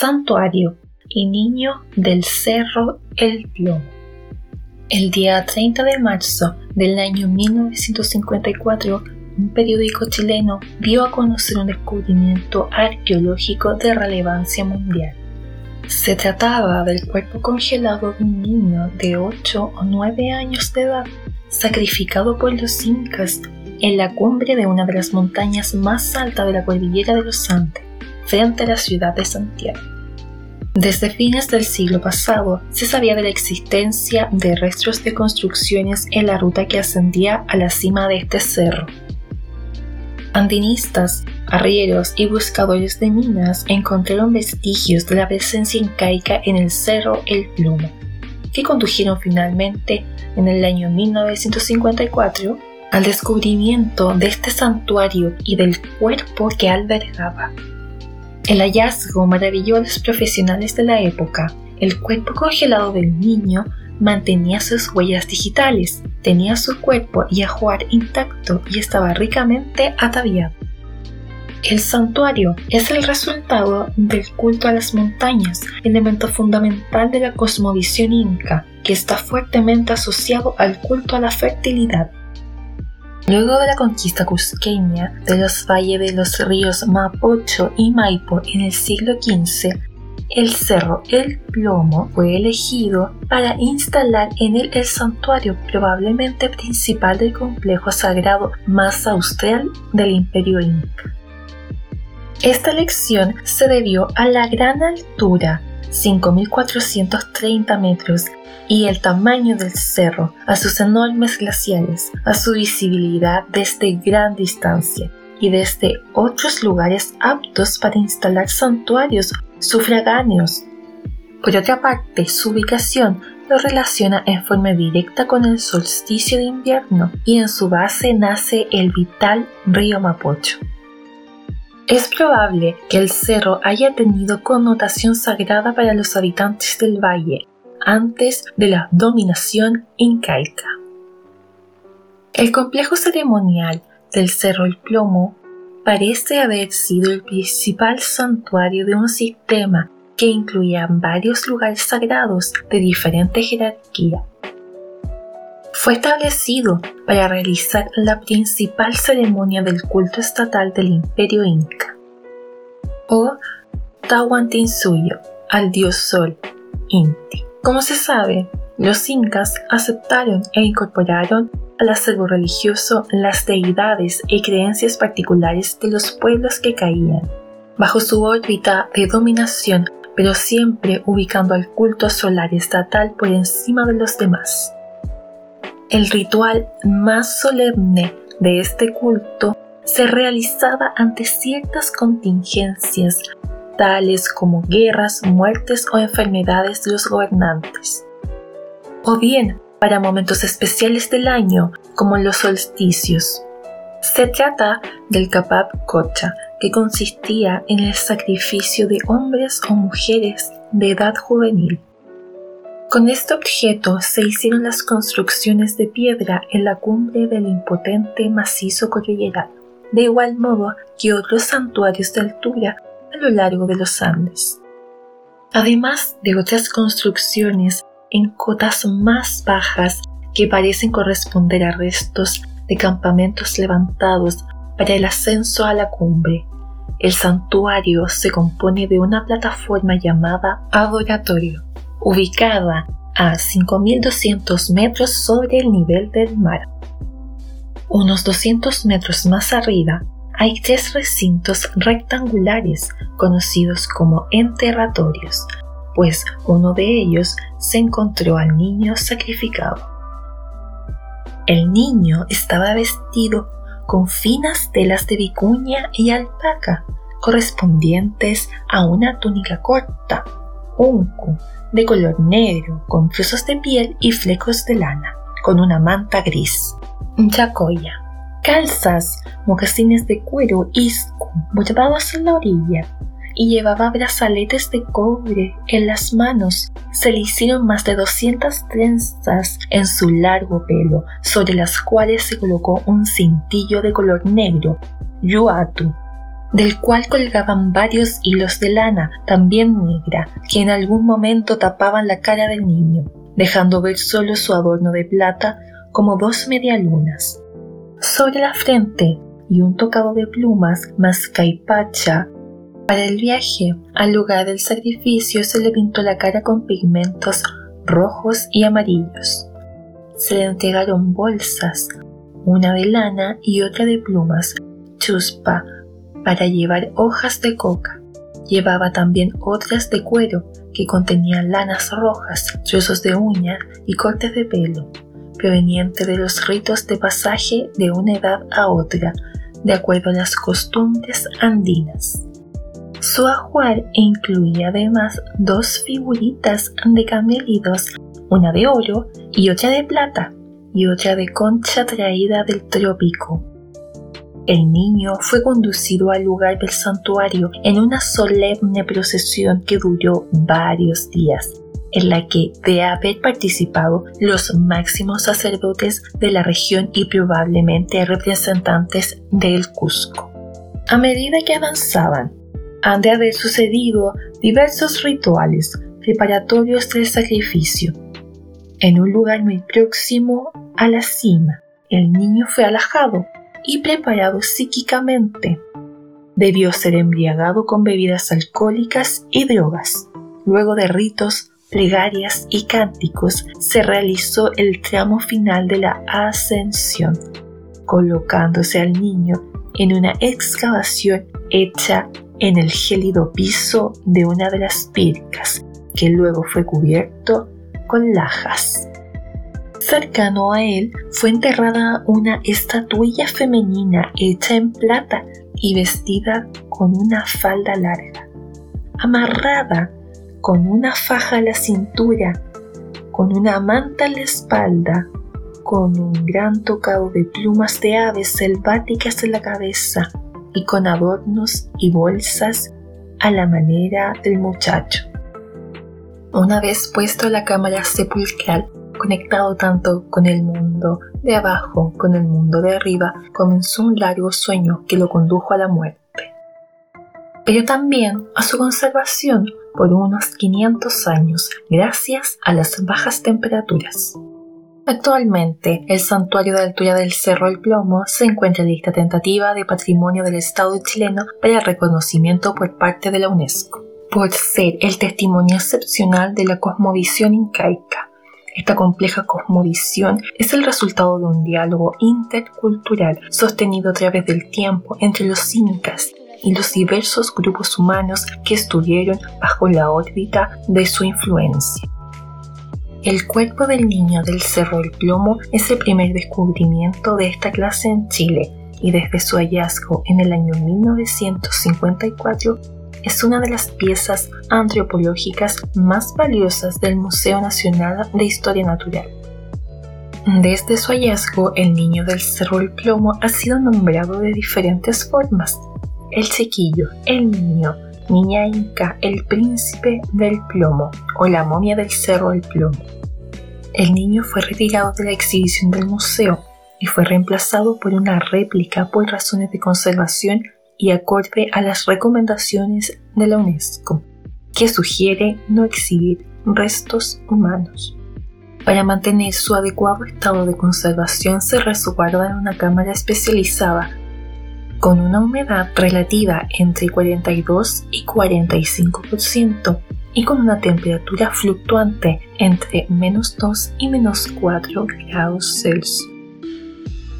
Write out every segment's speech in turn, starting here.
Santuario y Niño del Cerro El Plomo. El día 30 de marzo del año 1954, un periódico chileno dio a conocer un descubrimiento arqueológico de relevancia mundial. Se trataba del cuerpo congelado de un niño de 8 o 9 años de edad, sacrificado por los incas en la cumbre de una de las montañas más altas de la cordillera de los Andes frente a la ciudad de Santiago. Desde fines del siglo pasado se sabía de la existencia de restos de construcciones en la ruta que ascendía a la cima de este cerro. Andinistas, arrieros y buscadores de minas encontraron vestigios de la presencia incaica en el cerro El Plumo, que condujeron finalmente en el año 1954 al descubrimiento de este santuario y del cuerpo que albergaba. El hallazgo maravilló a los profesionales de la época. El cuerpo congelado del niño mantenía sus huellas digitales, tenía su cuerpo y ajuar intacto y estaba ricamente ataviado. El santuario es el resultado del culto a las montañas, elemento fundamental de la cosmovisión inca, que está fuertemente asociado al culto a la fertilidad. Luego de la conquista cusqueña de los valles de los ríos Mapocho y Maipo en el siglo XV, el cerro El Plomo fue elegido para instalar en él el santuario probablemente principal del complejo sagrado más austral del imperio inca. Esta elección se debió a la gran altura, 5.430 metros, y el tamaño del cerro, a sus enormes glaciares, a su visibilidad desde gran distancia y desde otros lugares aptos para instalar santuarios sufragáneos. Por otra parte, su ubicación lo relaciona en forma directa con el solsticio de invierno y en su base nace el vital río Mapocho. Es probable que el cerro haya tenido connotación sagrada para los habitantes del valle, antes de la dominación incaica. El complejo ceremonial del Cerro El Plomo parece haber sido el principal santuario de un sistema que incluía varios lugares sagrados de diferente jerarquía. Fue establecido para realizar la principal ceremonia del culto estatal del imperio inca, o Tahuantinsuyo, al dios sol, Inti. Como se sabe, los incas aceptaron e incorporaron al acervo religioso las deidades y creencias particulares de los pueblos que caían, bajo su órbita de dominación, pero siempre ubicando al culto solar estatal por encima de los demás. El ritual más solemne de este culto se realizaba ante ciertas contingencias tales como guerras, muertes o enfermedades de los gobernantes. O bien para momentos especiales del año, como los solsticios. Se trata del kapap kocha, que consistía en el sacrificio de hombres o mujeres de edad juvenil. Con este objeto se hicieron las construcciones de piedra en la cumbre del impotente macizo cordillerano, de igual modo que otros santuarios de altura lo largo de los Andes. Además de otras construcciones en cotas más bajas que parecen corresponder a restos de campamentos levantados para el ascenso a la cumbre. El santuario se compone de una plataforma llamada adoratorio, ubicada a 5.200 metros sobre el nivel del mar. Unos 200 metros más arriba hay tres recintos rectangulares conocidos como enterratorios, pues uno de ellos se encontró al niño sacrificado. El niño estaba vestido con finas telas de vicuña y alpaca, correspondientes a una túnica corta, uncu, de color negro, con trozos de piel y flecos de lana, con una manta gris. Calzas, mocasines de cuero iscu, bordados en la orilla, y llevaba brazaletes de cobre en las manos. Se le hicieron más de 200 trenzas en su largo pelo, sobre las cuales se colocó un cintillo de color negro, yuatu, del cual colgaban varios hilos de lana, también negra, que en algún momento tapaban la cara del niño, dejando ver solo su adorno de plata como dos medialunas. Sobre la frente y un tocado de plumas más caipacha. Para el viaje al lugar del sacrificio se le pintó la cara con pigmentos rojos y amarillos. Se le entregaron bolsas, una de lana y otra de plumas, chuspa, para llevar hojas de coca. Llevaba también otras de cuero que contenían lanas rojas, trozos de uña y cortes de pelo, proveniente de los ritos de pasaje de una edad a otra, de acuerdo a las costumbres andinas. Su ajuar incluía además dos figuritas de camelidos, una de oro y otra de plata, y otra de concha traída del trópico, el niño fue conducido al lugar del santuario en una solemne procesión que duró varios días, en la que de haber participado los máximos sacerdotes de la región y probablemente representantes del Cusco. A medida que avanzaban, han de haber sucedido diversos rituales preparatorios del sacrificio. En un lugar muy próximo a la cima, el niño fue alajado y preparado psíquicamente. Debió ser embriagado con bebidas alcohólicas y drogas. Luego de ritos, plegarias y cánticos, se realizó el tramo final de la ascensión, colocándose al niño en una excavación hecha en el gélido piso de una de las pircas, que luego fue cubierto con lajas. Cercano a él fue enterrada una estatuilla femenina hecha en plata y vestida con una falda larga, amarrada con una faja a la cintura, con una manta a la espalda, con un gran tocado de plumas de aves selváticas en la cabeza y con adornos y bolsas a la manera del muchacho. Una vez puesto la cámara sepulcral, conectado tanto con el mundo de abajo con el mundo de arriba, comenzó un largo sueño que lo condujo a la muerte, pero también a su conservación por unos 500 años gracias a las bajas temperaturas. Actualmente, el santuario de altura del Cerro El Plomo se encuentra en lista tentativa de patrimonio del Estado chileno para reconocimiento por parte de la UNESCO, por ser el testimonio excepcional de la cosmovisión incaica esta compleja cosmovisión es el resultado de un diálogo intercultural sostenido a través del tiempo entre los incas y los diversos grupos humanos que estuvieron bajo la órbita de su influencia. El cuerpo del niño del Cerro del Plomo es el primer descubrimiento de esta clase en Chile y desde su hallazgo en el año 1954 es una de las piezas antropológicas más valiosas del Museo Nacional de Historia Natural. Desde su hallazgo, el niño del Cerro del Plomo ha sido nombrado de diferentes formas. El chiquillo, el niño, niña inca, el príncipe del plomo o la momia del Cerro del Plomo. El niño fue retirado de la exhibición del museo y fue reemplazado por una réplica por razones de conservación y acorde a las recomendaciones de la UNESCO, que sugiere no exhibir restos humanos. Para mantener su adecuado estado de conservación se resguarda en una cámara especializada con una humedad relativa entre 42 y 45% y con una temperatura fluctuante entre menos 2 y menos 4 grados Celsius.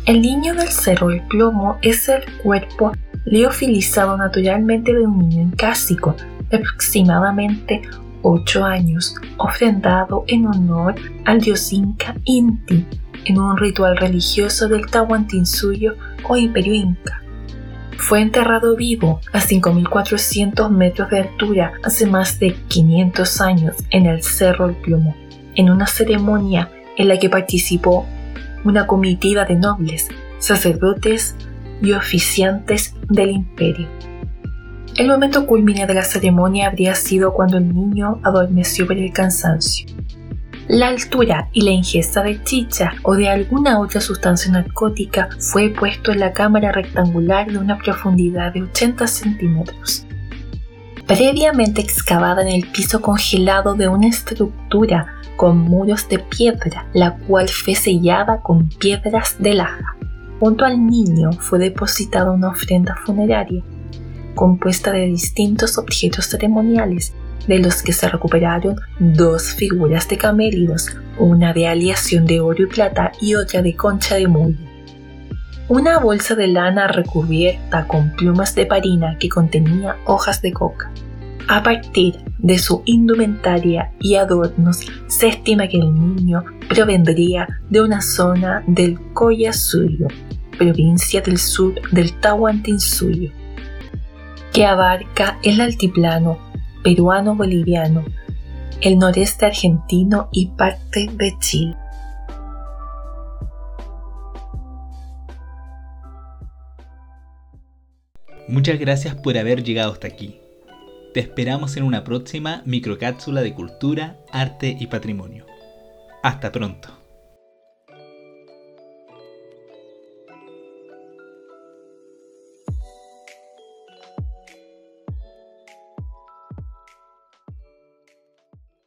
El niño del cerro del plomo es el cuerpo leofilizado naturalmente de un niño incásico, de aproximadamente ocho años, ofrendado en honor al dios Inca Inti en un ritual religioso del Tahuantinsuyo o Imperio Inca. Fue enterrado vivo a 5.400 metros de altura hace más de 500 años en el Cerro El Plomo, en una ceremonia en la que participó una comitiva de nobles, sacerdotes y oficiantes del imperio. El momento culmine de la ceremonia habría sido cuando el niño adormeció por el cansancio. La altura y la ingesta de chicha o de alguna otra sustancia narcótica fue puesto en la cámara rectangular de una profundidad de 80 centímetros. Previamente excavada en el piso congelado de una estructura con muros de piedra, la cual fue sellada con piedras de laja. Junto al niño fue depositada una ofrenda funeraria, compuesta de distintos objetos ceremoniales de los que se recuperaron dos figuras de camélidos, una de aleación de oro y plata y otra de concha de musgo. Una bolsa de lana recubierta con plumas de parina que contenía hojas de coca. A partir de su indumentaria y adornos, se estima que el niño provendría de una zona del Collasuyo, provincia del sur del Tahuantinsuyo, que abarca el altiplano peruano-boliviano, el noreste argentino y parte de Chile. Muchas gracias por haber llegado hasta aquí. Te esperamos en una próxima microcápsula de cultura, arte y patrimonio. Hasta pronto.